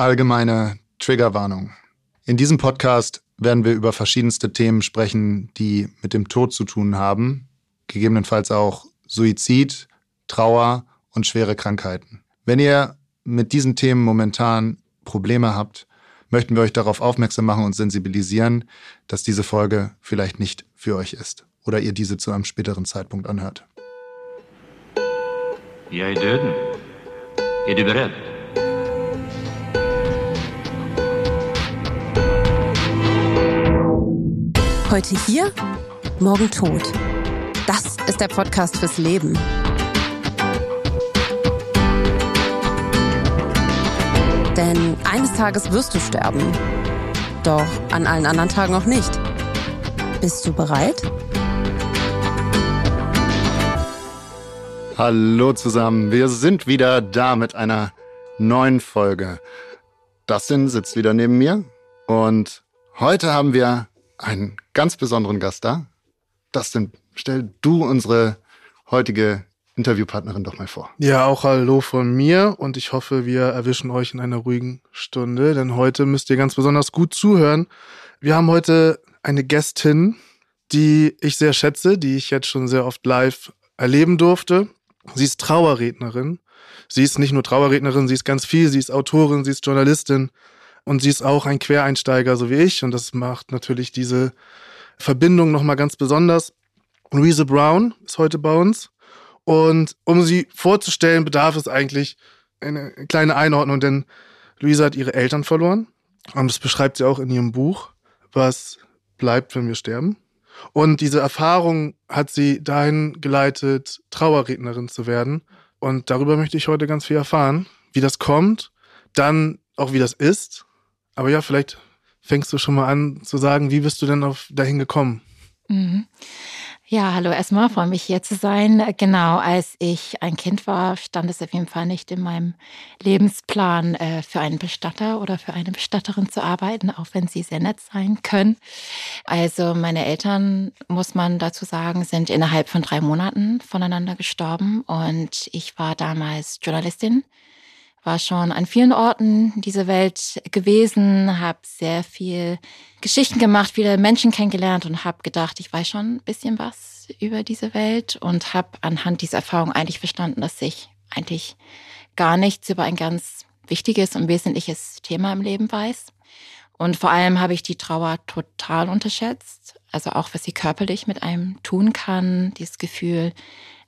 Allgemeine Triggerwarnung. In diesem Podcast werden wir über verschiedenste Themen sprechen, die mit dem Tod zu tun haben, gegebenenfalls auch Suizid, Trauer und schwere Krankheiten. Wenn ihr mit diesen Themen momentan Probleme habt, möchten wir euch darauf aufmerksam machen und sensibilisieren, dass diese Folge vielleicht nicht für euch ist oder ihr diese zu einem späteren Zeitpunkt anhört. Jag är döden. Är du Heute hier, morgen tot. Das ist der Podcast fürs Leben. Denn eines Tages wirst du sterben. Doch an allen anderen Tagen auch nicht. Bist du bereit? Hallo zusammen, wir sind wieder da mit einer neuen Folge. Dustin sitzt wieder neben mir und heute haben wir einen ganz besonderen Gast da. Dustin, stell du unsere heutige Interviewpartnerin doch mal vor. Ja, auch hallo von mir und ich hoffe, wir erwischen euch in einer ruhigen Stunde, denn heute müsst ihr ganz besonders gut zuhören. Wir haben heute eine Gästin, die ich sehr schätze, die ich jetzt schon sehr oft live erleben durfte. Sie ist Trauerrednerin. Sie ist nicht nur Trauerrednerin, sie ist ganz viel. Sie ist Autorin, sie ist Journalistin und sie ist auch ein Quereinsteiger, so wie ich. Und das macht natürlich diese Verbindung nochmal ganz besonders. Louise Brown ist heute bei uns. Und um sie vorzustellen, bedarf es eigentlich eine kleine Einordnung, denn Luisa hat ihre Eltern verloren. Und das beschreibt sie auch in ihrem Buch, was bleibt, wenn wir sterben. Und diese Erfahrung hat sie dahin geleitet, Trauerrednerin zu werden. Und darüber möchte ich heute ganz viel erfahren, wie das kommt, dann auch wie das ist. Aber ja, vielleicht fängst du schon mal an zu sagen, wie bist du denn auf dahin gekommen? Mhm. Ja, hallo erstmal, freue mich hier zu sein. Genau, als ich ein Kind war, stand es auf jeden Fall nicht in meinem Lebensplan, äh, für einen Bestatter oder für eine Bestatterin zu arbeiten, auch wenn sie sehr nett sein können. Also meine Eltern, muss man dazu sagen, sind innerhalb von drei Monaten voneinander gestorben und ich war damals Journalistin war schon an vielen Orten dieser Welt gewesen, habe sehr viel Geschichten gemacht, viele Menschen kennengelernt und habe gedacht, ich weiß schon ein bisschen was über diese Welt und habe anhand dieser Erfahrung eigentlich verstanden, dass ich eigentlich gar nichts über ein ganz wichtiges und wesentliches Thema im Leben weiß. Und vor allem habe ich die Trauer total unterschätzt. Also auch, was sie körperlich mit einem tun kann, dieses Gefühl,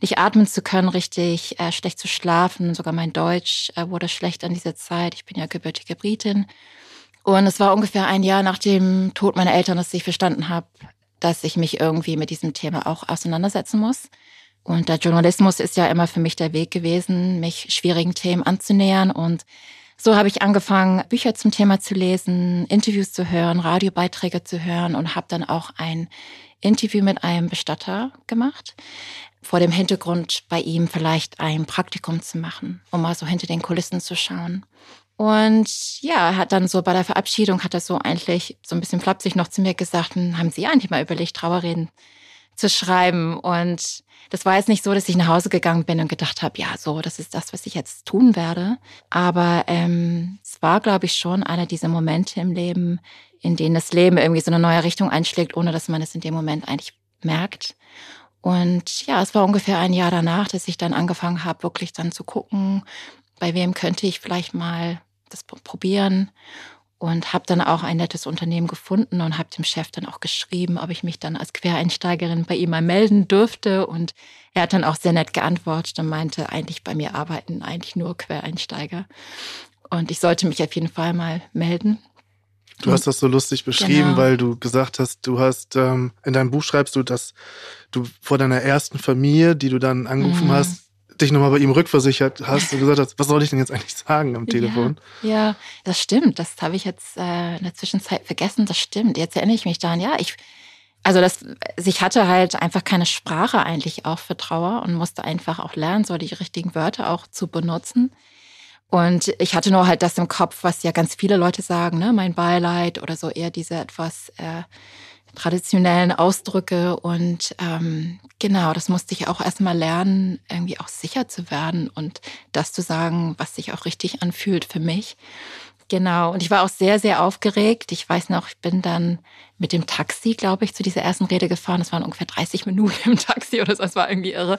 nicht atmen zu können, richtig äh, schlecht zu schlafen. Sogar mein Deutsch äh, wurde schlecht an dieser Zeit. Ich bin ja gebürtige Britin. Und es war ungefähr ein Jahr nach dem Tod meiner Eltern, dass ich verstanden habe, dass ich mich irgendwie mit diesem Thema auch auseinandersetzen muss. Und der Journalismus ist ja immer für mich der Weg gewesen, mich schwierigen Themen anzunähern. Und so habe ich angefangen, Bücher zum Thema zu lesen, Interviews zu hören, Radiobeiträge zu hören und habe dann auch ein Interview mit einem Bestatter gemacht vor dem Hintergrund bei ihm vielleicht ein Praktikum zu machen, um mal so hinter den Kulissen zu schauen. Und ja, hat dann so bei der Verabschiedung, hat er so eigentlich so ein bisschen flapsig noch zu mir gesagt, hm, haben Sie eigentlich mal überlegt, Trauerreden zu schreiben? Und das war jetzt nicht so, dass ich nach Hause gegangen bin und gedacht habe, ja, so, das ist das, was ich jetzt tun werde. Aber ähm, es war, glaube ich, schon einer dieser Momente im Leben, in denen das Leben irgendwie so eine neue Richtung einschlägt, ohne dass man es in dem Moment eigentlich merkt. Und ja, es war ungefähr ein Jahr danach, dass ich dann angefangen habe, wirklich dann zu gucken, bei wem könnte ich vielleicht mal das probieren und habe dann auch ein nettes Unternehmen gefunden und habe dem Chef dann auch geschrieben, ob ich mich dann als Quereinsteigerin bei ihm mal melden dürfte. Und er hat dann auch sehr nett geantwortet und meinte, eigentlich bei mir arbeiten eigentlich nur Quereinsteiger. Und ich sollte mich auf jeden Fall mal melden. Du hast das so lustig beschrieben, genau. weil du gesagt hast, du hast ähm, in deinem Buch schreibst du, dass du vor deiner ersten Familie, die du dann angerufen mhm. hast, dich nochmal bei ihm rückversichert hast und gesagt hast, was soll ich denn jetzt eigentlich sagen am Telefon? Ja, ja das stimmt. Das habe ich jetzt äh, in der Zwischenzeit vergessen. Das stimmt. Jetzt erinnere ich mich daran. Ja, ich, also das, ich hatte halt einfach keine Sprache eigentlich auch für Trauer und musste einfach auch lernen, so die richtigen Wörter auch zu benutzen. Und ich hatte nur halt das im Kopf, was ja ganz viele Leute sagen, ne, mein Beileid oder so eher diese etwas äh, traditionellen Ausdrücke. Und ähm, genau, das musste ich auch erstmal lernen, irgendwie auch sicher zu werden und das zu sagen, was sich auch richtig anfühlt für mich. Genau, und ich war auch sehr, sehr aufgeregt. Ich weiß noch, ich bin dann mit dem Taxi, glaube ich, zu dieser ersten Rede gefahren. Das waren ungefähr 30 Minuten im Taxi oder so, das war irgendwie irre.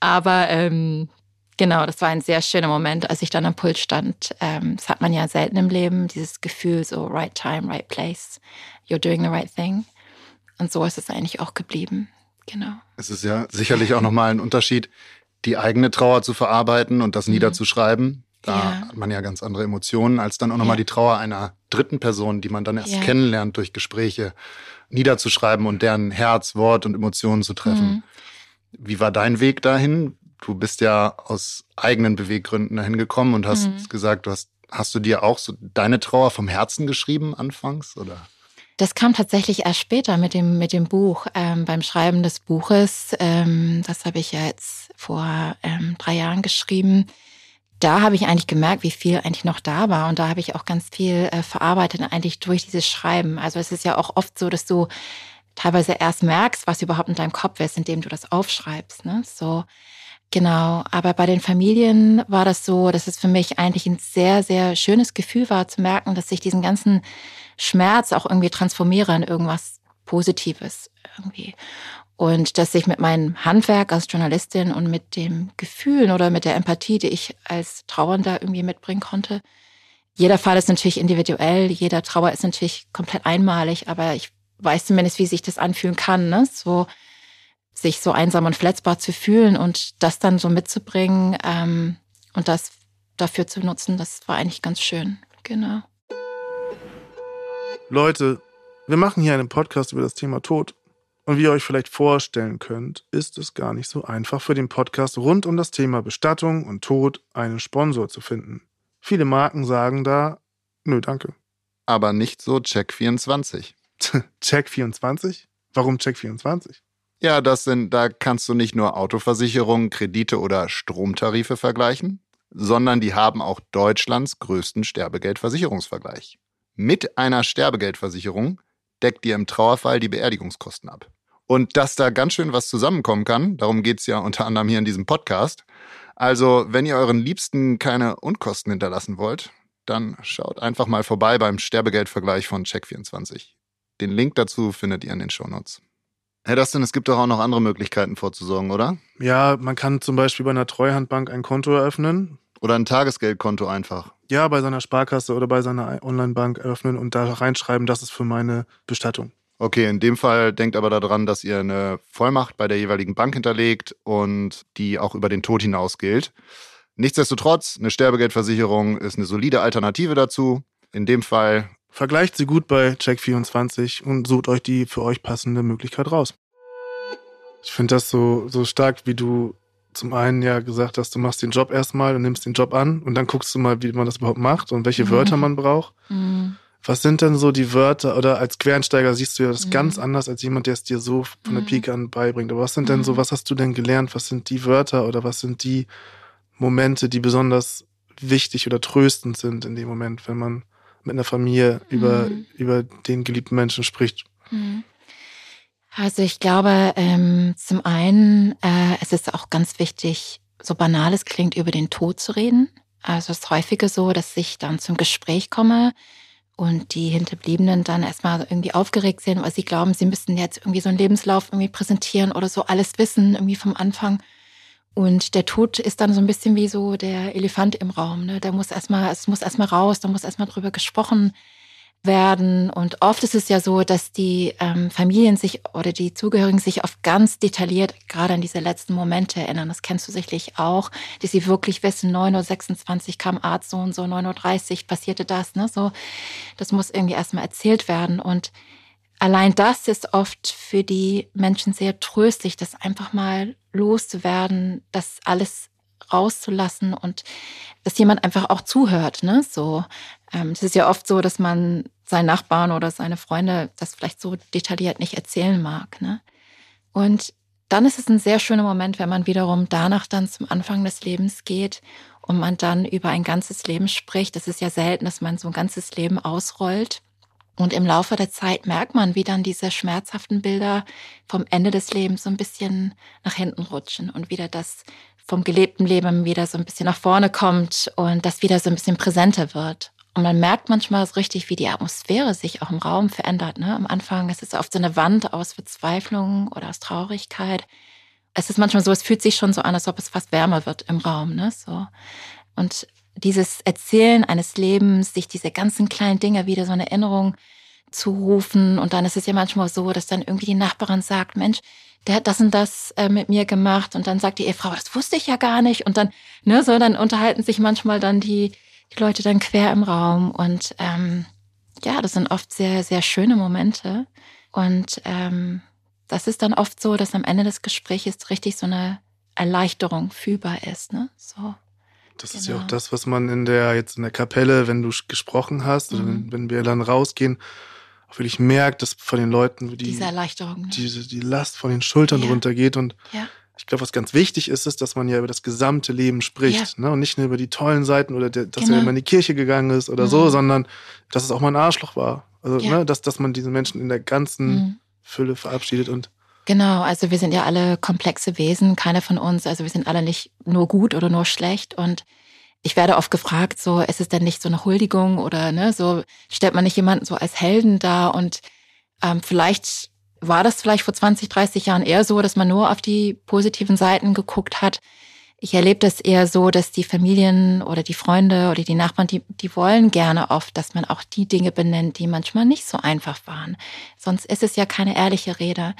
Aber ähm, genau, das war ein sehr schöner Moment, als ich dann am Pult stand. Ähm, das hat man ja selten im Leben, dieses Gefühl, so right time, right place, you're doing the right thing. Und so ist es eigentlich auch geblieben. Genau. Es ist ja sicherlich auch nochmal ein Unterschied, die eigene Trauer zu verarbeiten und das mhm. niederzuschreiben da ja. hat man ja ganz andere Emotionen, als dann auch nochmal ja. die Trauer einer dritten Person, die man dann erst ja. kennenlernt durch Gespräche, niederzuschreiben und deren Herz, Wort und Emotionen zu treffen. Mhm. Wie war dein Weg dahin? Du bist ja aus eigenen Beweggründen dahin gekommen und hast mhm. gesagt, du hast, hast du dir auch so deine Trauer vom Herzen geschrieben anfangs, oder? Das kam tatsächlich erst später mit dem, mit dem Buch, ähm, beim Schreiben des Buches. Ähm, das habe ich ja jetzt vor ähm, drei Jahren geschrieben da habe ich eigentlich gemerkt, wie viel eigentlich noch da war. Und da habe ich auch ganz viel äh, verarbeitet, eigentlich durch dieses Schreiben. Also es ist ja auch oft so, dass du teilweise erst merkst, was überhaupt in deinem Kopf ist, indem du das aufschreibst. Ne? So, genau. Aber bei den Familien war das so, dass es für mich eigentlich ein sehr, sehr schönes Gefühl war, zu merken, dass ich diesen ganzen Schmerz auch irgendwie transformiere in irgendwas Positives irgendwie. Und dass ich mit meinem Handwerk als Journalistin und mit dem Gefühlen oder mit der Empathie, die ich als Trauernder irgendwie mitbringen konnte, jeder Fall ist natürlich individuell, jeder Trauer ist natürlich komplett einmalig, aber ich weiß zumindest, wie sich das anfühlen kann, ne? so sich so einsam und verletzbar zu fühlen und das dann so mitzubringen ähm, und das dafür zu nutzen, das war eigentlich ganz schön. Genau. Leute, wir machen hier einen Podcast über das Thema Tod. Und wie ihr euch vielleicht vorstellen könnt, ist es gar nicht so einfach für den Podcast rund um das Thema Bestattung und Tod einen Sponsor zu finden. Viele Marken sagen da, nö, danke. Aber nicht so Check24. Check24? Warum Check24? Ja, das sind, da kannst du nicht nur Autoversicherungen, Kredite oder Stromtarife vergleichen, sondern die haben auch Deutschlands größten Sterbegeldversicherungsvergleich. Mit einer Sterbegeldversicherung deckt dir im Trauerfall die Beerdigungskosten ab. Und dass da ganz schön was zusammenkommen kann, darum geht es ja unter anderem hier in diesem Podcast. Also, wenn ihr euren Liebsten keine Unkosten hinterlassen wollt, dann schaut einfach mal vorbei beim Sterbegeldvergleich von Check24. Den Link dazu findet ihr in den Shownotes. Herr Dustin, es gibt doch auch noch andere Möglichkeiten vorzusorgen, oder? Ja, man kann zum Beispiel bei einer Treuhandbank ein Konto eröffnen. Oder ein Tagesgeldkonto einfach. Ja, bei seiner Sparkasse oder bei seiner Onlinebank eröffnen und da reinschreiben, das ist für meine Bestattung. Okay, in dem Fall denkt aber daran, dass ihr eine Vollmacht bei der jeweiligen Bank hinterlegt und die auch über den Tod hinaus gilt. Nichtsdestotrotz, eine Sterbegeldversicherung ist eine solide Alternative dazu. In dem Fall. Vergleicht sie gut bei Check24 und sucht euch die für euch passende Möglichkeit raus. Ich finde das so, so stark, wie du zum einen ja gesagt hast, du machst den Job erstmal und nimmst den Job an und dann guckst du mal, wie man das überhaupt macht und welche mhm. Wörter man braucht. Mhm. Was sind denn so die Wörter oder als Quereinsteiger siehst du ja das mhm. ganz anders als jemand, der es dir so von der mhm. Pike an beibringt. Aber was sind denn so, mhm. was hast du denn gelernt? Was sind die Wörter oder was sind die Momente, die besonders wichtig oder tröstend sind in dem Moment, wenn man mit einer Familie über, mhm. über den geliebten Menschen spricht? Also ich glaube, ähm, zum einen, äh, es ist auch ganz wichtig, so banal es klingt, über den Tod zu reden. Also es ist häufiger so, dass ich dann zum Gespräch komme und die Hinterbliebenen dann erstmal irgendwie aufgeregt sind, weil sie glauben, sie müssten jetzt irgendwie so einen Lebenslauf irgendwie präsentieren oder so alles wissen, irgendwie vom Anfang. Und der Tod ist dann so ein bisschen wie so der Elefant im Raum. Ne? Der muss erstmal, es muss erstmal raus, da muss erstmal drüber gesprochen werden. Und oft ist es ja so, dass die ähm, Familien sich oder die Zugehörigen sich oft ganz detailliert gerade an diese letzten Momente erinnern. Das kennst du sicherlich auch, dass sie wirklich wissen, 9.26 Uhr kam Arzt so und so, 9.30 Uhr passierte das. Ne? So, das muss irgendwie erstmal erzählt werden. Und allein das ist oft für die Menschen sehr tröstlich, das einfach mal loszuwerden, das alles rauszulassen und dass jemand einfach auch zuhört. Ne? So, ähm, es ist ja oft so, dass man seinen Nachbarn oder seine Freunde das vielleicht so detailliert nicht erzählen mag. Ne? Und dann ist es ein sehr schöner Moment, wenn man wiederum danach dann zum Anfang des Lebens geht und man dann über ein ganzes Leben spricht. Es ist ja selten, dass man so ein ganzes Leben ausrollt. Und im Laufe der Zeit merkt man, wie dann diese schmerzhaften Bilder vom Ende des Lebens so ein bisschen nach hinten rutschen und wieder das vom gelebten Leben wieder so ein bisschen nach vorne kommt und das wieder so ein bisschen präsenter wird. Und man merkt manchmal so richtig, wie die Atmosphäre sich auch im Raum verändert. Ne? Am Anfang ist es oft so eine Wand aus Verzweiflung oder aus Traurigkeit. Es ist manchmal so, es fühlt sich schon so an, als ob es fast wärmer wird im Raum. Ne? So. Und dieses Erzählen eines Lebens, sich diese ganzen kleinen Dinge wieder so eine Erinnerung zu rufen. Und dann ist es ja manchmal so, dass dann irgendwie die Nachbarin sagt, Mensch, der hat das und das äh, mit mir gemacht. Und dann sagt die Ehefrau, das wusste ich ja gar nicht. Und dann, ne, so, dann unterhalten sich manchmal dann die, die Leute dann quer im Raum. Und ähm, ja, das sind oft sehr, sehr schöne Momente. Und ähm, das ist dann oft so, dass am Ende des Gesprächs richtig so eine Erleichterung fühlbar ist. Ne? So. Das genau. ist ja auch genau. das, was man in der, jetzt in der Kapelle, wenn du gesprochen hast, mhm. oder wenn, wenn wir dann rausgehen, auch wirklich merkt, dass von den Leuten die, diese Erleichterung, ne? diese, die Last von den Schultern ja. runtergeht und ja ich glaube, was ganz wichtig ist, ist, dass man ja über das gesamte Leben spricht. Ja. Ne? Und nicht nur über die tollen Seiten oder der, dass genau. er immer in die Kirche gegangen ist oder mhm. so, sondern dass es auch mal ein Arschloch war. Also, ne? dass, dass man diese Menschen in der ganzen mhm. Fülle verabschiedet und Genau, also wir sind ja alle komplexe Wesen, keiner von uns, also wir sind alle nicht nur gut oder nur schlecht und ich werde oft gefragt, so, ist es denn nicht so eine Huldigung oder ne, so stellt man nicht jemanden so als Helden dar und ähm, vielleicht war das vielleicht vor 20, 30 Jahren eher so, dass man nur auf die positiven Seiten geguckt hat. Ich erlebe das eher so, dass die Familien oder die Freunde oder die Nachbarn, die, die wollen gerne oft, dass man auch die Dinge benennt, die manchmal nicht so einfach waren. Sonst ist es ja keine ehrliche Rede.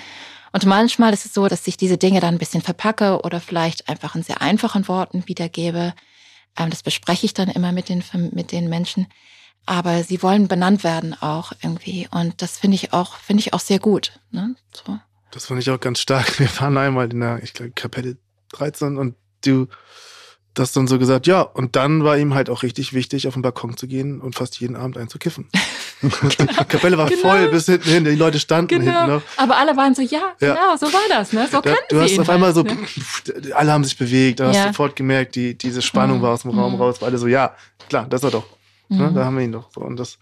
Und manchmal ist es so, dass ich diese Dinge dann ein bisschen verpacke oder vielleicht einfach in sehr einfachen Worten wiedergebe. Ähm, das bespreche ich dann immer mit den, mit den Menschen aber sie wollen benannt werden auch irgendwie. Und das finde ich auch, finde ich auch sehr gut. Ne? So. Das fand ich auch ganz stark. Wir waren einmal in der, ich glaube, Kapelle 13 und du das dann so gesagt, ja, und dann war ihm halt auch richtig wichtig, auf den Balkon zu gehen und fast jeden Abend einzukiffen. genau, Die Kapelle war genau. voll bis hinten hin, die Leute standen genau. hinten noch. Aber alle waren so, ja, ja. genau, so war das, ne? So da, kannten Du hast auf einmal halt, so, ne? alle haben sich bewegt, da hast du sofort gemerkt, die, diese Spannung mhm. war aus dem Raum mhm. raus, war alle so, ja, klar, das war doch Ne? Mhm. Da haben wir ihn doch so. Und das,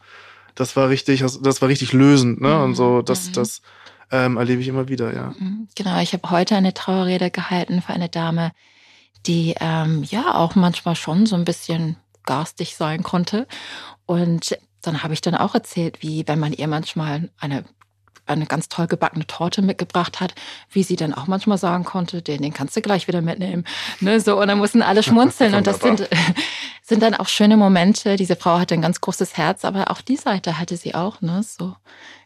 das war richtig, das war richtig lösend, ne? Und so, das, mhm. das ähm, erlebe ich immer wieder, ja. Mhm. Genau, ich habe heute eine Trauerrede gehalten für eine Dame, die ähm, ja auch manchmal schon so ein bisschen garstig sein konnte. Und dann habe ich dann auch erzählt, wie wenn man ihr manchmal eine eine ganz toll gebackene Torte mitgebracht hat, wie sie dann auch manchmal sagen konnte, den, den kannst du gleich wieder mitnehmen. Ne, so, und dann mussten alle schmunzeln. und das sind, sind dann auch schöne Momente. Diese Frau hatte ein ganz großes Herz, aber auch die Seite hatte sie auch, ne? So,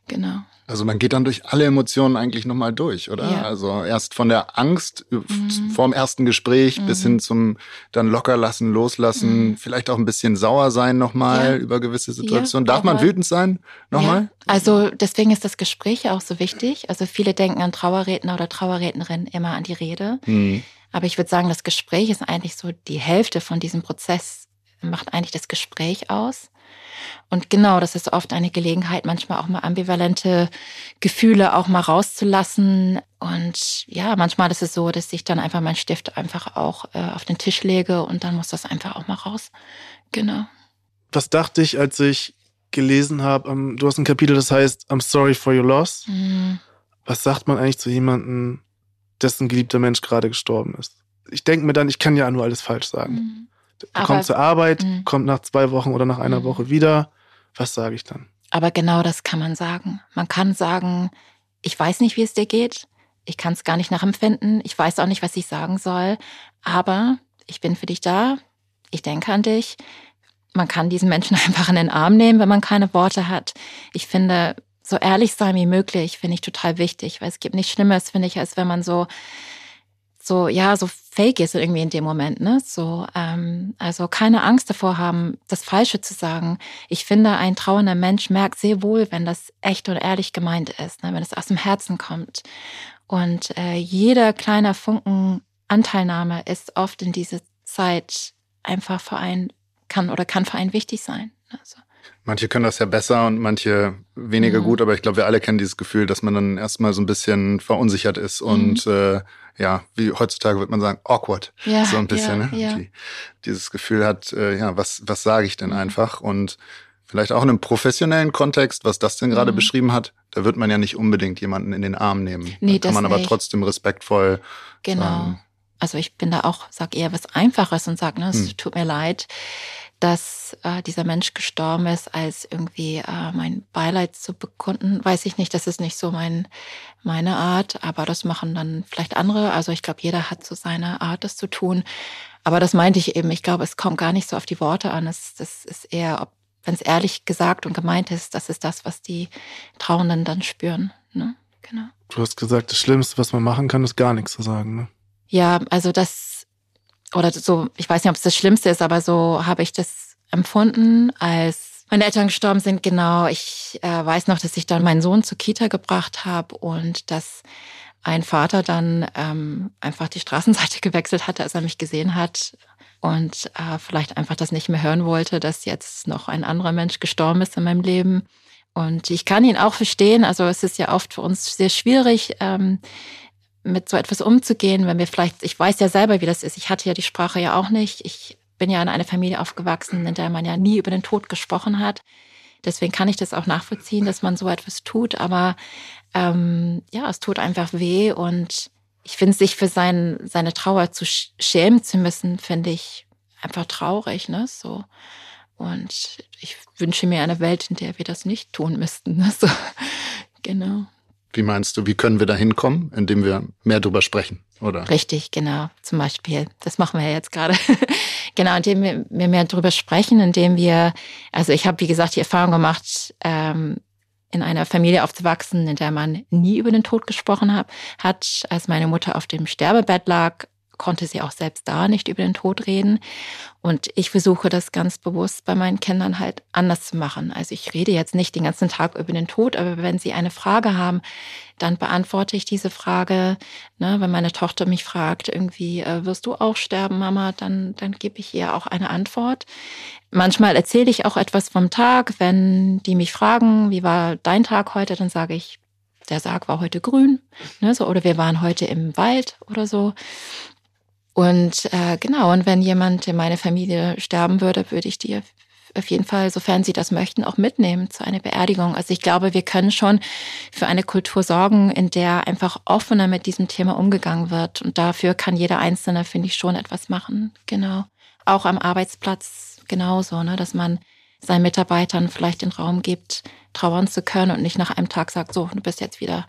genau. Also man geht dann durch alle Emotionen eigentlich nochmal durch, oder? Ja. Also erst von der Angst mhm. vorm ersten Gespräch mhm. bis hin zum dann locker lassen, loslassen, mhm. vielleicht auch ein bisschen sauer sein nochmal ja. über gewisse Situationen. Ja, Darf man wütend sein nochmal? Also deswegen ist das Gespräch auch so wichtig. Also viele denken an Trauerredner oder Trauerrednerin immer an die Rede. Mhm. Aber ich würde sagen, das Gespräch ist eigentlich so die Hälfte von diesem Prozess, macht eigentlich das Gespräch aus. Und genau, das ist oft eine Gelegenheit, manchmal auch mal ambivalente Gefühle auch mal rauszulassen. Und ja, manchmal ist es so, dass ich dann einfach meinen Stift einfach auch äh, auf den Tisch lege und dann muss das einfach auch mal raus. Genau. Was dachte ich, als ich gelesen habe, um, du hast ein Kapitel, das heißt I'm sorry for your loss. Mhm. Was sagt man eigentlich zu jemandem, dessen geliebter Mensch gerade gestorben ist? Ich denke mir dann, ich kann ja nur alles falsch sagen. Mhm. Aber, kommt zur Arbeit, mh. kommt nach zwei Wochen oder nach einer mh. Woche wieder. Was sage ich dann? Aber genau das kann man sagen. Man kann sagen, ich weiß nicht, wie es dir geht. Ich kann es gar nicht nachempfinden. Ich weiß auch nicht, was ich sagen soll. Aber ich bin für dich da. Ich denke an dich. Man kann diesen Menschen einfach in den Arm nehmen, wenn man keine Worte hat. Ich finde, so ehrlich sein wie möglich, finde ich total wichtig, weil es gibt nichts Schlimmes, finde ich, als wenn man so so, ja, so fake ist irgendwie in dem Moment, ne? So, ähm, also keine Angst davor haben, das Falsche zu sagen. Ich finde, ein trauernder Mensch merkt sehr wohl, wenn das echt und ehrlich gemeint ist, ne? wenn es aus dem Herzen kommt. Und äh, jeder kleiner Funken Anteilnahme ist oft in dieser Zeit einfach für einen, kann oder kann für einen wichtig sein. Also. Manche können das ja besser und manche weniger mhm. gut, aber ich glaube, wir alle kennen dieses Gefühl, dass man dann erstmal so ein bisschen verunsichert ist mhm. und äh, ja, wie heutzutage wird man sagen, awkward. Ja, so ein bisschen, ja, ne? Ja. Die, dieses Gefühl hat, äh, ja, was, was sage ich denn mhm. einfach? Und vielleicht auch in einem professionellen Kontext, was das denn gerade mhm. beschrieben hat, da wird man ja nicht unbedingt jemanden in den Arm nehmen. Nee, da kann man aber nicht. trotzdem respektvoll genau. sagen. Also ich bin da auch, sag eher was Einfaches und sag, ne, es Hm. tut mir leid, dass äh, dieser Mensch gestorben ist, als irgendwie äh, mein Beileid zu bekunden. Weiß ich nicht, das ist nicht so mein, meine Art, aber das machen dann vielleicht andere. Also ich glaube, jeder hat so seine Art, das zu tun. Aber das meinte ich eben. Ich glaube, es kommt gar nicht so auf die Worte an. Es, das ist eher, ob, wenn es ehrlich gesagt und gemeint ist, das ist das, was die Trauernden dann spüren. Ne? Genau. Du hast gesagt, das Schlimmste, was man machen kann, ist gar nichts zu sagen. Ne? Ja, also das, oder so, ich weiß nicht, ob es das Schlimmste ist, aber so habe ich das empfunden, als meine Eltern gestorben sind. Genau, ich äh, weiß noch, dass ich dann meinen Sohn zur Kita gebracht habe und dass ein Vater dann ähm, einfach die Straßenseite gewechselt hatte, als er mich gesehen hat und äh, vielleicht einfach das nicht mehr hören wollte, dass jetzt noch ein anderer Mensch gestorben ist in meinem Leben. Und ich kann ihn auch verstehen. Also es ist ja oft für uns sehr schwierig, ähm, mit so etwas umzugehen, wenn wir vielleicht, ich weiß ja selber, wie das ist. Ich hatte ja die Sprache ja auch nicht. Ich bin ja in einer Familie aufgewachsen, in der man ja nie über den Tod gesprochen hat. Deswegen kann ich das auch nachvollziehen, dass man so etwas tut. Aber ähm, ja, es tut einfach weh und ich finde, sich für sein, seine Trauer zu sch- schämen zu müssen, finde ich einfach traurig, ne? So. Und ich wünsche mir eine Welt, in der wir das nicht tun müssten. Ne? So. Genau. Wie meinst du, wie können wir da hinkommen, indem wir mehr drüber sprechen, oder? Richtig, genau. Zum Beispiel. Das machen wir ja jetzt gerade. genau, indem wir, mehr drüber sprechen, indem wir, also ich habe, wie gesagt, die Erfahrung gemacht, ähm, in einer Familie aufzuwachsen, in der man nie über den Tod gesprochen hat. Als meine Mutter auf dem Sterbebett lag, konnte sie auch selbst da nicht über den Tod reden. Und ich versuche das ganz bewusst bei meinen Kindern halt anders zu machen. Also ich rede jetzt nicht den ganzen Tag über den Tod, aber wenn sie eine Frage haben, dann beantworte ich diese Frage. Ne, wenn meine Tochter mich fragt, irgendwie, äh, wirst du auch sterben, Mama, dann, dann gebe ich ihr auch eine Antwort. Manchmal erzähle ich auch etwas vom Tag. Wenn die mich fragen, wie war dein Tag heute, dann sage ich, der Sarg war heute grün. Ne, so, oder wir waren heute im Wald oder so. Und äh, genau, und wenn jemand in meiner Familie sterben würde, würde ich die auf jeden Fall, sofern sie das möchten, auch mitnehmen zu einer Beerdigung. Also ich glaube, wir können schon für eine Kultur sorgen, in der einfach offener mit diesem Thema umgegangen wird. Und dafür kann jeder Einzelne, finde ich, schon etwas machen. Genau. Auch am Arbeitsplatz genauso, ne, dass man seinen Mitarbeitern vielleicht den Raum gibt, trauern zu können und nicht nach einem Tag sagt, so, du bist jetzt wieder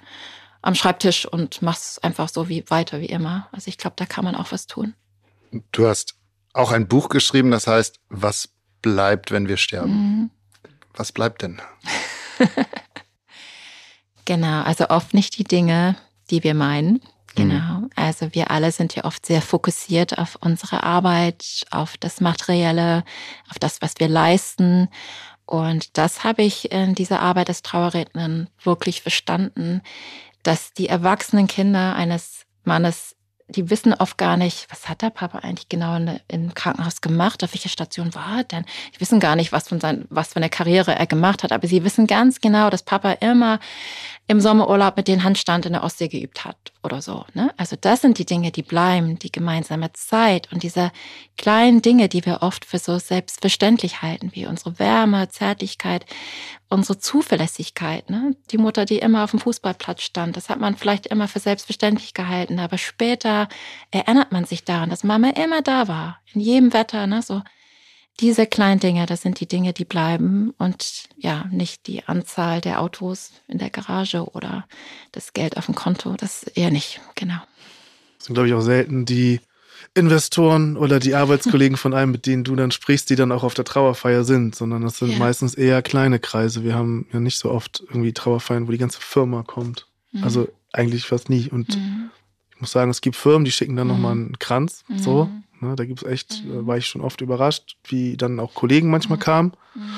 am Schreibtisch und machst einfach so wie weiter wie immer. Also ich glaube, da kann man auch was tun. Du hast auch ein Buch geschrieben, das heißt, was bleibt, wenn wir sterben? Mhm. Was bleibt denn? Genau, also oft nicht die Dinge, die wir meinen. Genau. Also wir alle sind ja oft sehr fokussiert auf unsere Arbeit, auf das Materielle, auf das, was wir leisten. Und das habe ich in dieser Arbeit des Trauerrednern wirklich verstanden, dass die erwachsenen Kinder eines Mannes, die wissen oft gar nicht, was hat der Papa eigentlich genau im Krankenhaus gemacht, auf welcher Station war er denn? Die wissen gar nicht, was von, sein, was von der Karriere er gemacht hat, aber sie wissen ganz genau, dass Papa immer im Sommerurlaub mit den Handstand in der Ostsee geübt hat oder so. Ne? Also das sind die Dinge, die bleiben, die gemeinsame Zeit und diese kleinen Dinge, die wir oft für so selbstverständlich halten, wie unsere Wärme, Zärtlichkeit, unsere Zuverlässigkeit. Ne? Die Mutter, die immer auf dem Fußballplatz stand, das hat man vielleicht immer für selbstverständlich gehalten, aber später erinnert man sich daran, dass Mama immer da war, in jedem Wetter. Ne? So diese kleinen Dinge, das sind die Dinge, die bleiben und ja, nicht die Anzahl der Autos in der Garage oder das Geld auf dem Konto, das eher nicht, genau. Das sind, glaube ich, auch selten die Investoren oder die Arbeitskollegen von einem, mit denen du dann sprichst, die dann auch auf der Trauerfeier sind, sondern das sind Ja. meistens eher kleine Kreise. Wir haben ja nicht so oft irgendwie Trauerfeiern, wo die ganze Firma kommt. Also eigentlich fast nie. Und Mhm. ich muss sagen, es gibt Firmen, die schicken dann Mhm. nochmal einen Kranz. So. Mhm. Ne, da gibt es echt, Mhm. da war ich schon oft überrascht, wie dann auch Kollegen manchmal kamen. Mhm.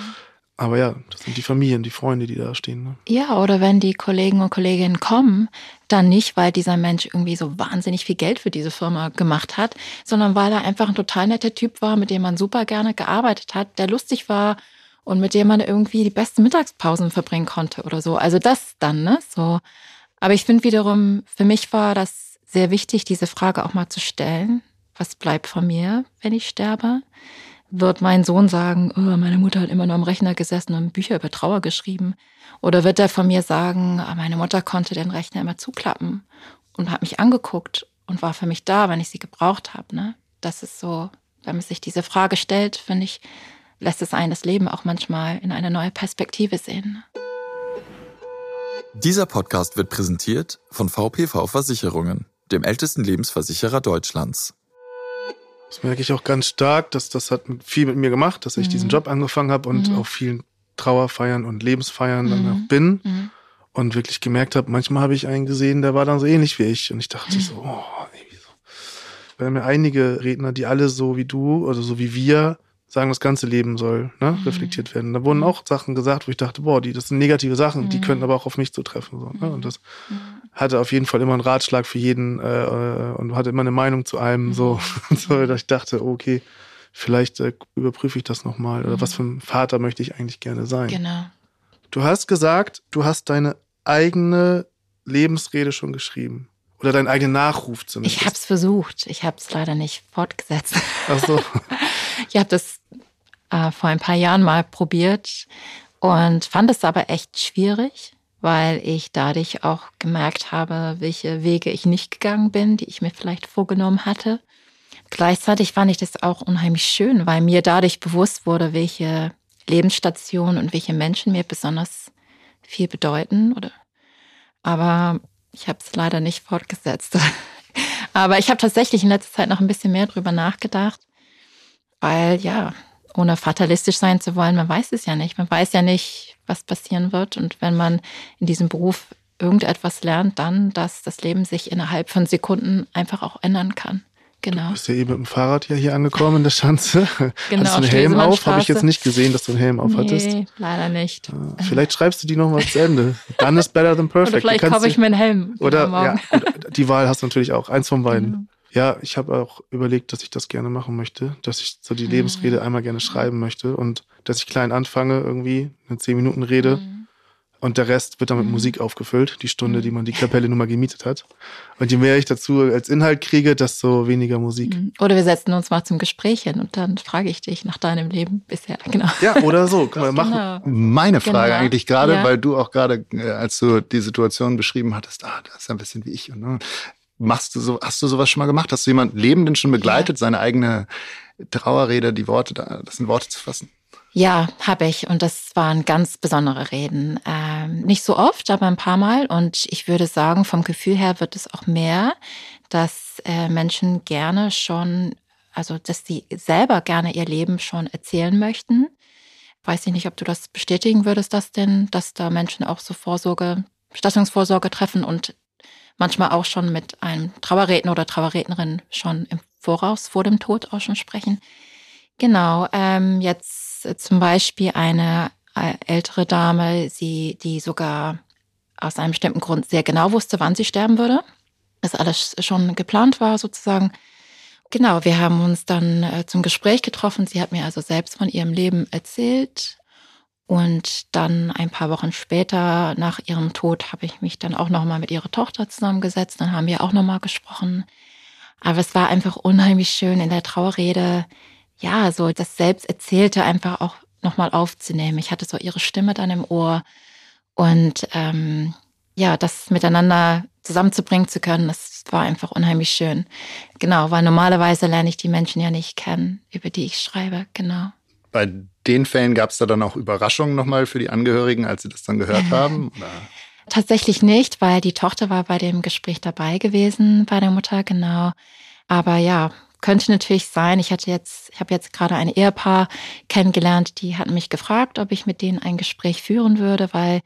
Aber ja, das sind die Familien, die Freunde, die da stehen. Ne? Ja, oder wenn die Kollegen und Kolleginnen kommen, dann nicht, weil dieser Mensch irgendwie so wahnsinnig viel Geld für diese Firma gemacht hat, sondern weil er einfach ein total netter Typ war, mit dem man super gerne gearbeitet hat, der lustig war und mit dem man irgendwie die besten Mittagspausen verbringen konnte oder so. Also das dann, ne? So. Aber ich finde wiederum, für mich war das sehr wichtig, diese Frage auch mal zu stellen. Was bleibt von mir, wenn ich sterbe? Wird mein Sohn sagen, oh, meine Mutter hat immer nur am Rechner gesessen und Bücher über Trauer geschrieben? Oder wird er von mir sagen, ah, meine Mutter konnte den Rechner immer zuklappen und hat mich angeguckt und war für mich da, wenn ich sie gebraucht habe. Ne? Das ist so, wenn man sich diese Frage stellt, finde ich, lässt es einen das Leben auch manchmal in eine neue Perspektive sehen. Dieser Podcast wird präsentiert von VPV Versicherungen, dem ältesten Lebensversicherer Deutschlands. Das merke ich auch ganz stark, dass das hat viel mit mir gemacht, dass ich mhm. diesen Job angefangen habe und mhm. auf vielen Trauerfeiern und Lebensfeiern mhm. dann auch bin mhm. und wirklich gemerkt habe, manchmal habe ich einen gesehen, der war dann so ähnlich wie ich und ich dachte so, oh, irgendwie so. Wir haben ja einige Redner, die alle so wie du oder so wie wir sagen, das ganze Leben soll ne, mhm. reflektiert werden. Da wurden auch Sachen gesagt, wo ich dachte, boah, die, das sind negative Sachen, mhm. die könnten aber auch auf mich zutreffen. So, ne? Und das mhm. Hatte auf jeden Fall immer einen Ratschlag für jeden äh, äh und hatte immer eine Meinung zu einem. So, mhm. so dass ich dachte, okay, vielleicht äh, überprüfe ich das nochmal. Oder was mhm. für ein Vater möchte ich eigentlich gerne sein. Genau. Du hast gesagt, du hast deine eigene Lebensrede schon geschrieben. Oder deinen eigenen Nachruf zumindest. Ich habe es versucht. Ich habe es leider nicht fortgesetzt. Ach so. ich habe das äh, vor ein paar Jahren mal probiert und fand es aber echt schwierig, weil ich dadurch auch gemerkt habe, welche Wege ich nicht gegangen bin, die ich mir vielleicht vorgenommen hatte. Gleichzeitig fand ich das auch unheimlich schön, weil mir dadurch bewusst wurde, welche Lebensstationen und welche Menschen mir besonders viel bedeuten. Oder aber ich habe es leider nicht fortgesetzt. Aber ich habe tatsächlich in letzter Zeit noch ein bisschen mehr drüber nachgedacht, weil ja, ohne fatalistisch sein zu wollen, man weiß es ja nicht. Man weiß ja nicht, was passieren wird. Und wenn man in diesem Beruf irgendetwas lernt, dann, dass das Leben sich innerhalb von Sekunden einfach auch ändern kann. Genau. Du bist ja eben mit dem Fahrrad ja hier angekommen in der Schanze. Genau, Hast du einen Helm auf? Habe ich jetzt nicht gesehen, dass du einen Helm auf nee, leider nicht. Ja, vielleicht schreibst du die noch mal zu Ende. Dann ist better than perfect. Oder vielleicht kaufe ich mir einen Helm. Oder ja, die Wahl hast du natürlich auch. Eins von beiden. Mhm. Ja, ich habe auch überlegt, dass ich das gerne machen möchte, dass ich so die mhm. Lebensrede einmal gerne schreiben möchte und dass ich klein anfange, irgendwie eine 10-Minuten-Rede. Mhm und der Rest wird dann mit mhm. Musik aufgefüllt, die Stunde, die man die Kapelle nun mal gemietet hat. Und je mehr ich dazu als Inhalt kriege, desto weniger Musik. Mhm. Oder wir setzen uns mal zum Gespräch hin und dann frage ich dich nach deinem Leben bisher. Genau. Ja, oder so. Können wir machen. Genau. Meine Frage genau. eigentlich gerade, ja. weil du auch gerade, äh, als du die Situation beschrieben hattest, ah, das ist ein bisschen wie ich. Und, ne? Machst du so, hast du sowas schon mal gemacht? Hast du jemanden Lebenden schon begleitet, ja. seine eigene Trauerrede, die Worte, das in Worte zu fassen? Ja, habe ich. Und das waren ganz besondere Reden. Ähm, nicht so oft, aber ein paar Mal. Und ich würde sagen, vom Gefühl her wird es auch mehr, dass äh, Menschen gerne schon, also dass sie selber gerne ihr Leben schon erzählen möchten. Weiß ich nicht, ob du das bestätigen würdest, dass denn, dass da Menschen auch so Vorsorge, Stattungsvorsorge treffen und manchmal auch schon mit einem Trauerredner oder Trauerrednerin schon im Voraus vor dem Tod auch schon sprechen. Genau, ähm, jetzt zum Beispiel eine äh, ältere Dame, sie, die sogar aus einem bestimmten Grund sehr genau wusste, wann sie sterben würde. Das alles schon geplant war sozusagen. Genau, wir haben uns dann äh, zum Gespräch getroffen. Sie hat mir also selbst von ihrem Leben erzählt. Und dann ein paar Wochen später, nach ihrem Tod, habe ich mich dann auch nochmal mit ihrer Tochter zusammengesetzt. Dann haben wir auch nochmal gesprochen. Aber es war einfach unheimlich schön in der Trauerrede ja, so das Selbsterzählte einfach auch nochmal aufzunehmen. Ich hatte so ihre Stimme dann im Ohr und ähm, ja, das miteinander zusammenzubringen zu können, das war einfach unheimlich schön. Genau, weil normalerweise lerne ich die Menschen ja nicht kennen, über die ich schreibe, genau. Bei den Fällen gab es da dann auch Überraschungen nochmal für die Angehörigen, als sie das dann gehört haben? Oder? Tatsächlich nicht, weil die Tochter war bei dem Gespräch dabei gewesen, bei der Mutter, genau. Aber ja, könnte natürlich sein, ich hatte jetzt, ich habe jetzt gerade ein Ehepaar kennengelernt, die hatten mich gefragt, ob ich mit denen ein Gespräch führen würde, weil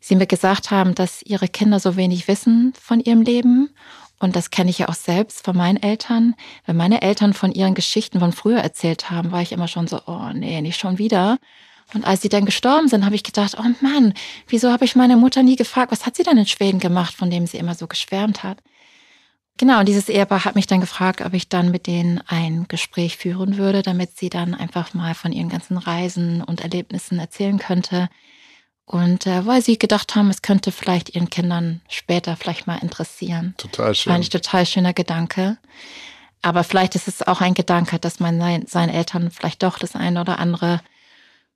sie mir gesagt haben, dass ihre Kinder so wenig wissen von ihrem Leben. Und das kenne ich ja auch selbst von meinen Eltern. Wenn meine Eltern von ihren Geschichten von früher erzählt haben, war ich immer schon so, oh nee, nicht schon wieder. Und als sie dann gestorben sind, habe ich gedacht, oh Mann, wieso habe ich meine Mutter nie gefragt, was hat sie denn in Schweden gemacht, von dem sie immer so geschwärmt hat? Genau, und dieses Ehepaar hat mich dann gefragt, ob ich dann mit denen ein Gespräch führen würde, damit sie dann einfach mal von ihren ganzen Reisen und Erlebnissen erzählen könnte. Und äh, weil sie gedacht haben, es könnte vielleicht ihren Kindern später vielleicht mal interessieren. Total schön. Fand ich total schöner Gedanke. Aber vielleicht ist es auch ein Gedanke, dass man sein, seinen Eltern vielleicht doch das eine oder andere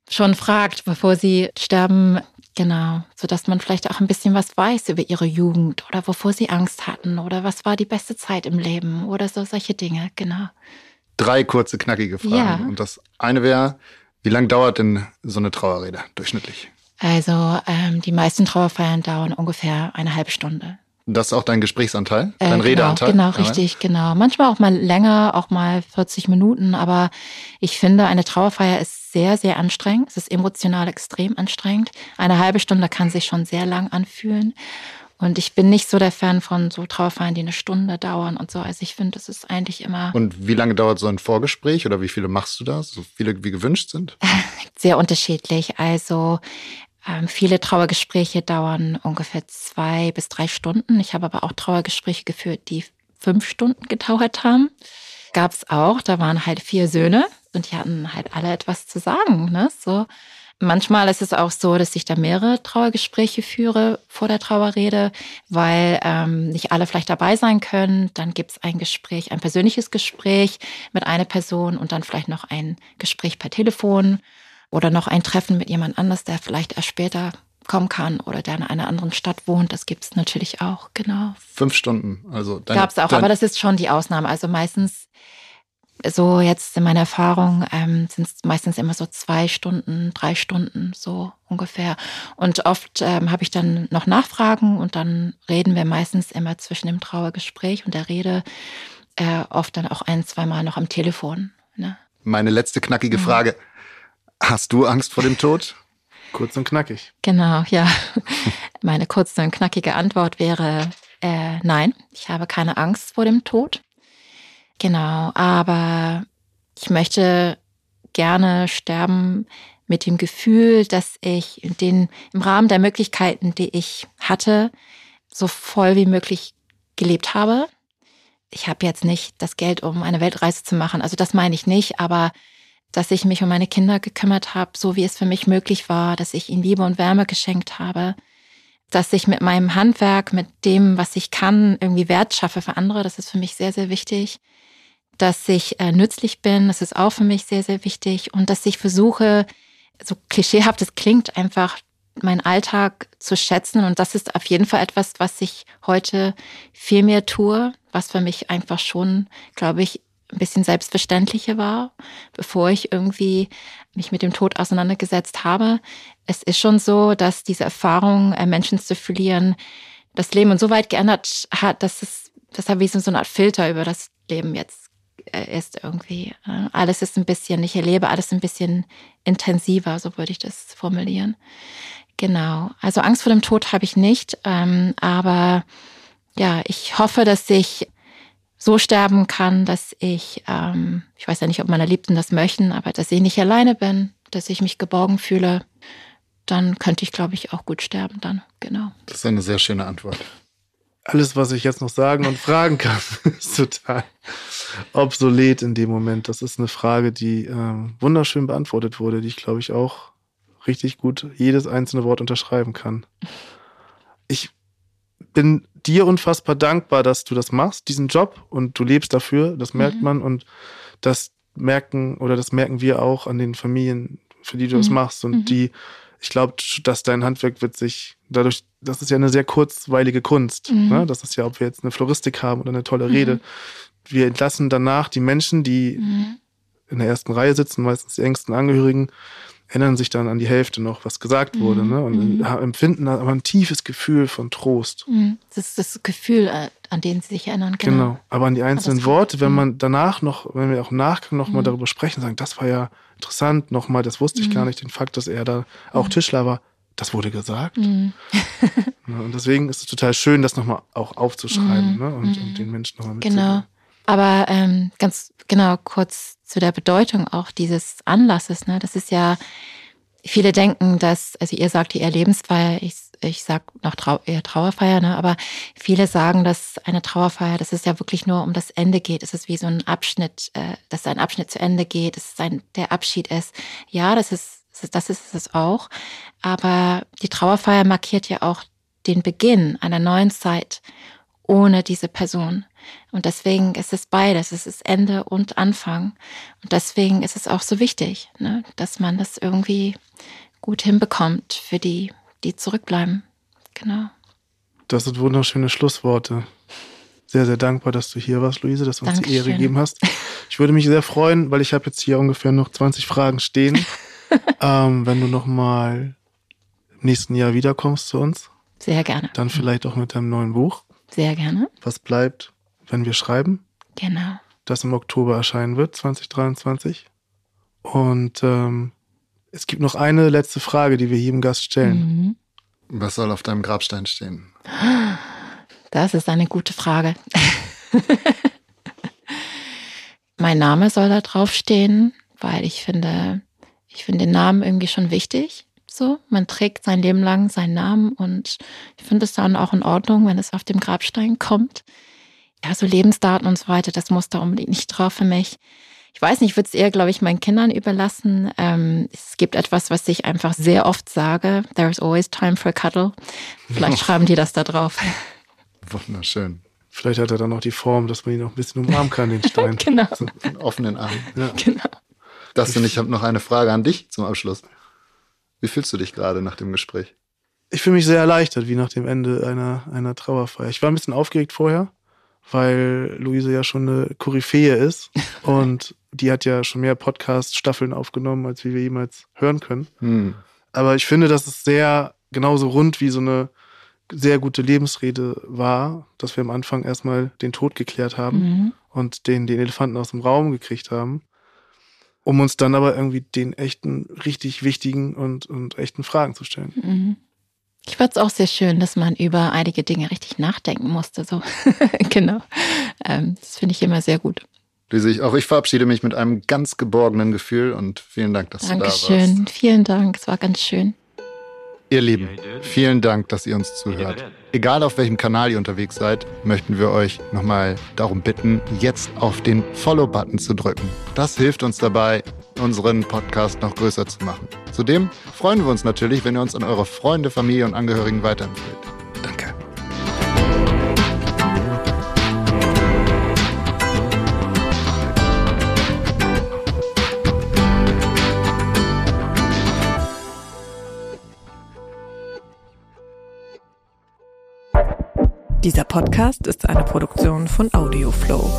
schon fragt, bevor sie sterben, Genau, sodass man vielleicht auch ein bisschen was weiß über ihre Jugend oder wovor sie Angst hatten oder was war die beste Zeit im Leben oder so solche Dinge, genau. Drei kurze, knackige Fragen. Ja. Und das eine wäre, wie lange dauert denn so eine Trauerrede durchschnittlich? Also ähm, die meisten Trauerfeiern dauern ungefähr eine halbe Stunde. Das ist auch dein Gesprächsanteil, Äh, dein Redeanteil? Genau, Ja. genau richtig, genau. Manchmal auch mal länger, auch mal 40 Minuten, aber ich finde, eine Trauerfeier ist sehr, sehr anstrengend. Es ist emotional extrem anstrengend. Eine halbe Stunde kann sich schon sehr lang anfühlen. Und ich bin nicht so der Fan von so Trauerfeiern, die eine Stunde dauern und so. Also ich finde, es ist eigentlich immer Und wie lange dauert so ein Vorgespräch oder wie viele machst du da? So viele wie gewünscht sind? sehr unterschiedlich. Also ähm, viele Trauergespräche dauern ungefähr zwei bis drei Stunden. Ich habe aber auch Trauergespräche geführt, die fünf Stunden gedauert haben. Gab es auch. Da waren halt vier Söhne und die hatten halt alle etwas zu sagen. Ne? So. Manchmal ist es auch so, dass ich da mehrere Trauergespräche führe vor der Trauerrede, weil ähm, nicht alle vielleicht dabei sein können. Dann gibt es ein Gespräch, ein persönliches Gespräch mit einer Person und dann vielleicht noch ein Gespräch per Telefon oder noch ein Treffen mit jemand anders, der vielleicht erst später kommen kann oder der in einer anderen Stadt wohnt. Das gibt es natürlich auch, genau. Fünf Stunden. Also deine- Gab es auch, aber das ist schon die Ausnahme. Also meistens, so jetzt in meiner Erfahrung, ähm, sind es meistens immer so zwei Stunden, drei Stunden, so ungefähr. Und oft ähm, habe ich dann noch Nachfragen und dann reden wir meistens immer zwischen dem Trauergespräch und der Rede äh, oft dann auch ein, zweimal noch am Telefon. Ne? Meine letzte knackige Frage. Hast du Angst vor dem Tod? Kurz und knackig. Genau, ja. Meine kurze und knackige Antwort wäre äh, nein, ich habe keine Angst vor dem Tod. Genau, aber ich möchte gerne sterben mit dem Gefühl, dass ich den, im Rahmen der Möglichkeiten, die ich hatte, so voll wie möglich gelebt habe. Ich habe jetzt nicht das Geld, um eine Weltreise zu machen. Also das meine ich nicht, aber dass ich mich um meine Kinder gekümmert habe, so wie es für mich möglich war, dass ich ihnen Liebe und Wärme geschenkt habe, dass ich mit meinem Handwerk, mit dem, was ich kann, irgendwie Wert schaffe für andere. Das ist für mich sehr, sehr wichtig. Dass ich äh, nützlich bin, das ist auch für mich sehr, sehr wichtig. Und dass ich versuche, so klischeehaft es klingt, einfach meinen Alltag zu schätzen. Und das ist auf jeden Fall etwas, was ich heute viel mehr tue, was für mich einfach schon, glaube ich, ein bisschen selbstverständlicher war, bevor ich irgendwie mich mit dem Tod auseinandergesetzt habe. Es ist schon so, dass diese Erfahrung, äh, Menschen zu verlieren, das Leben so weit geändert hat, dass es, das hat wie so eine Art Filter über das Leben jetzt äh, ist irgendwie. Äh, Alles ist ein bisschen, ich erlebe alles ein bisschen intensiver, so würde ich das formulieren. Genau. Also Angst vor dem Tod habe ich nicht, ähm, aber ja, ich hoffe, dass ich so sterben kann, dass ich, ähm, ich weiß ja nicht, ob meine Liebsten das möchten, aber dass ich nicht alleine bin, dass ich mich geborgen fühle, dann könnte ich, glaube ich, auch gut sterben dann. Genau. Das ist eine sehr schöne Antwort. Alles, was ich jetzt noch sagen und fragen kann, ist total obsolet in dem Moment. Das ist eine Frage, die ähm, wunderschön beantwortet wurde, die ich, glaube ich, auch richtig gut jedes einzelne Wort unterschreiben kann. Ich bin dir unfassbar dankbar, dass du das machst, diesen Job, und du lebst dafür. Das merkt Mhm. man und das merken oder das merken wir auch an den Familien, für die du das Mhm. machst und Mhm. die, ich glaube, dass dein Handwerk wird sich dadurch, das ist ja eine sehr kurzweilige Kunst. Mhm. Ne? Das ist ja, ob wir jetzt eine Floristik haben oder eine tolle Rede. Wir entlassen danach die Menschen, die Mhm. in der ersten Reihe sitzen, meistens die engsten Angehörigen, erinnern sich dann an die Hälfte noch, was gesagt wurde, Mhm. ne? und Mhm. empfinden aber ein tiefes Gefühl von Trost. Mhm. Das ist das Gefühl, äh, an den sie sich erinnern. Genau. Genau. Aber an die einzelnen Worte, wenn mhm. man danach noch, wenn wir auch im Nachgang noch mal Mhm. darüber sprechen, sagen, das war ja interessant, nochmal, das wusste ich Mhm. gar nicht, den Fakt, dass er da auch Tischler war, das wurde gesagt. Mhm. Ne? Und deswegen ist es total schön, das nochmal auch aufzuschreiben Mhm. ne? und, Mhm. und den Menschen nochmal Genau. Aber ähm, ganz genau kurz zu der Bedeutung auch dieses Anlasses. Ne? Das ist ja, viele denken, dass, also ihr sagt eher Lebensfeier, ich, ich sag noch Trau eher Trauerfeier, ne? aber viele sagen, dass eine Trauerfeier, dass es ja wirklich nur um das Ende geht. Es ist wie so ein Abschnitt, äh, dass ein Abschnitt zu Ende geht, dass es ein, der Abschied ist. Ja, das ist, das ist es auch. Aber die Trauerfeier markiert ja auch den Beginn einer neuen Zeit ohne diese Person. Und deswegen ist es beides. Es ist Ende und Anfang. Und deswegen ist es auch so wichtig, ne, dass man das irgendwie gut hinbekommt für die die zurückbleiben. Genau. Das sind wunderschöne Schlussworte. Sehr, sehr dankbar, dass du hier warst, Luise, dass du uns die Ehre Dankeschön. gegeben hast. Ich würde mich sehr freuen, weil ich habe jetzt hier ungefähr noch 20 Fragen stehen. ähm, wenn du noch mal im nächsten Jahr wiederkommst zu uns, Sehr gerne. dann vielleicht auch mit deinem neuen Buch. Sehr gerne. Was bleibt, wenn wir schreiben? Genau. das im Oktober erscheinen wird, 2023. Und ähm, es gibt noch eine letzte Frage, die wir jedem Gast stellen. Mhm. Was soll auf deinem Grabstein stehen? Das ist eine gute Frage. mein Name soll da draufstehen, weil ich finde, ich finde den Namen irgendwie schon wichtig. So, man trägt sein Leben lang seinen Namen und ich finde es dann auch in Ordnung, wenn es auf dem Grabstein kommt. Ja, so Lebensdaten und so weiter, das muss da unbedingt nicht drauf für mich. Ich weiß nicht, ich würde es eher, glaube ich, meinen Kindern überlassen. Ähm, es gibt etwas, was ich einfach sehr oft sage. There's always time for a cuddle. Vielleicht schreiben die das da drauf. Wunderschön. Vielleicht hat er dann noch die Form, dass man ihn noch ein bisschen umarmen kann, den Stein. Genau. So einen offenen Arm. Ja. Genau. Dustin, ich habe noch eine Frage an dich zum Abschluss. Wie fühlst du dich gerade nach dem Gespräch? Ich fühle mich sehr erleichtert, wie nach dem Ende einer, einer Trauerfeier. Ich war ein bisschen aufgeregt vorher, weil Luise ja schon eine Koryphäe ist und die hat ja schon mehr Podcast-Staffeln aufgenommen, als wie wir jemals hören können. Hm. Aber ich finde, dass es sehr genauso rund wie so eine sehr gute Lebensrede war, dass wir am Anfang erstmal den Tod geklärt haben Mhm. und den, den Elefanten aus dem Raum gekriegt haben, um uns dann aber irgendwie den echten, richtig wichtigen und, und echten Fragen zu stellen. Mhm. Ich fand es auch sehr schön, dass man über einige Dinge richtig nachdenken musste. So, genau. Ähm, das finde ich immer sehr gut. Lise, auch ich verabschiede mich mit einem ganz geborgenen Gefühl und vielen Dank, dass du da warst. Dankeschön. Vielen Dank. Es war ganz schön. Ihr Lieben, vielen Dank, dass ihr uns zuhört. Egal auf welchem Kanal ihr unterwegs seid, möchten wir euch nochmal darum bitten, jetzt auf den Follow-Button zu drücken. Das hilft uns dabei, unseren Podcast noch größer zu machen. Zudem freuen wir uns natürlich, wenn ihr uns an eure Freunde, Familie und Angehörigen weiterempfehlt. Danke. Dieser Podcast ist eine Produktion von Audioflow.